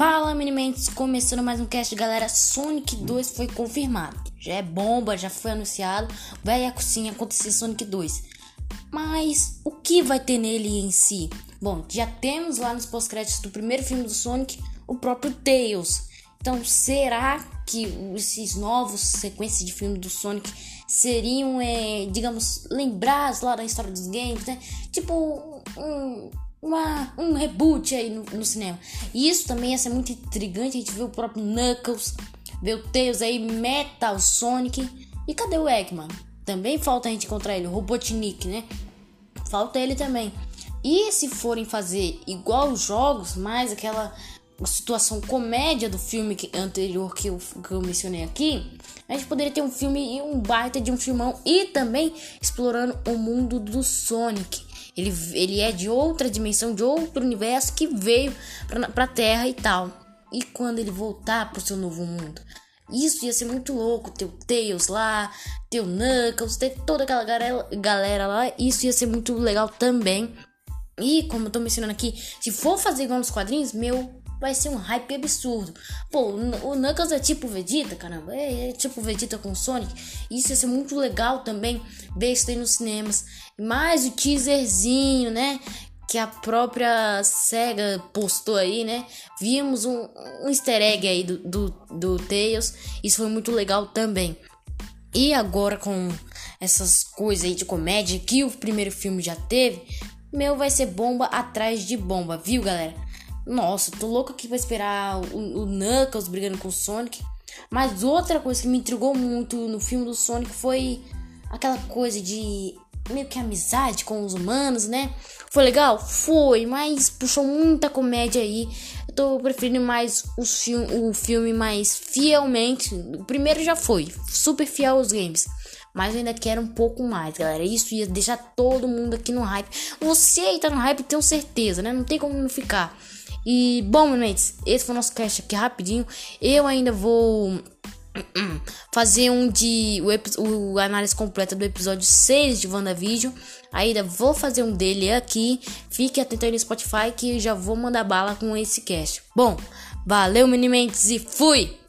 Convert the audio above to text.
Fala, Minimentes! Começando mais um cast, galera. Sonic 2 foi confirmado. Já é bomba, já foi anunciado. Vai cozinha acontecer Sonic 2. Mas o que vai ter nele em si? Bom, já temos lá nos pós-créditos do primeiro filme do Sonic o próprio Tails. Então, será que esses novos sequências de filmes do Sonic seriam, é, digamos, lembrados lá da história dos games, né? Tipo, um uma, um reboot aí no, no, cinema. E isso também ia ser muito intrigante. A gente vê o próprio Knuckles, vê o Tails aí, Metal Sonic. E cadê o Eggman? Também falta a gente encontrar ele, o Robotnik, né? Falta ele também. E se forem fazer igual os jogos, mais aquela situação comédia do filme que, anterior que eu, que eu mencionei aqui, a gente poderia ter um filme e um baita de um filmão e também explorando o mundo do Sonic. Ele, ele é de outra dimensão, de outro universo que veio pra, pra Terra e tal. E quando ele voltar pro seu novo mundo? Isso ia ser muito louco. Ter o Tails lá, ter o Knuckles, ter toda aquela galera, galera lá. Isso ia ser muito legal também. E como eu tô mencionando aqui, se for fazer igual nos quadrinhos, meu, vai ser um hype absurdo. Pô, o Knuckles é tipo Vegeta, caramba. É, é tipo Vegeta com Sonic. Isso ia ser muito legal também ver isso aí nos cinemas. Mais o teaserzinho, né? Que a própria SEGA postou aí, né? Vimos um, um easter egg aí do, do, do Tails. Isso foi muito legal também. E agora com essas coisas aí de comédia que o primeiro filme já teve, meu vai ser bomba atrás de bomba, viu, galera? Nossa, tô louco aqui pra esperar o, o Knuckles brigando com o Sonic. Mas outra coisa que me intrigou muito no filme do Sonic foi aquela coisa de meio que amizade com os humanos, né? Foi legal? Foi, mas puxou muita comédia aí. Eu tô preferindo mais fi o filme mais fielmente. O primeiro já foi, super fiel aos games. Mas eu ainda quero um pouco mais, galera. Isso ia deixar todo mundo aqui no hype. Você aí tá no hype, tenho certeza, né? Não tem como não ficar. E, bom, mates, esse foi o nosso cast aqui rapidinho. Eu ainda vou fazer um de o, o análise completa do episódio 6 de WandaVision. Ainda vou fazer um dele aqui. Fique atento aí no Spotify que já vou mandar bala com esse cast. Bom, valeu, Minimentes, e fui!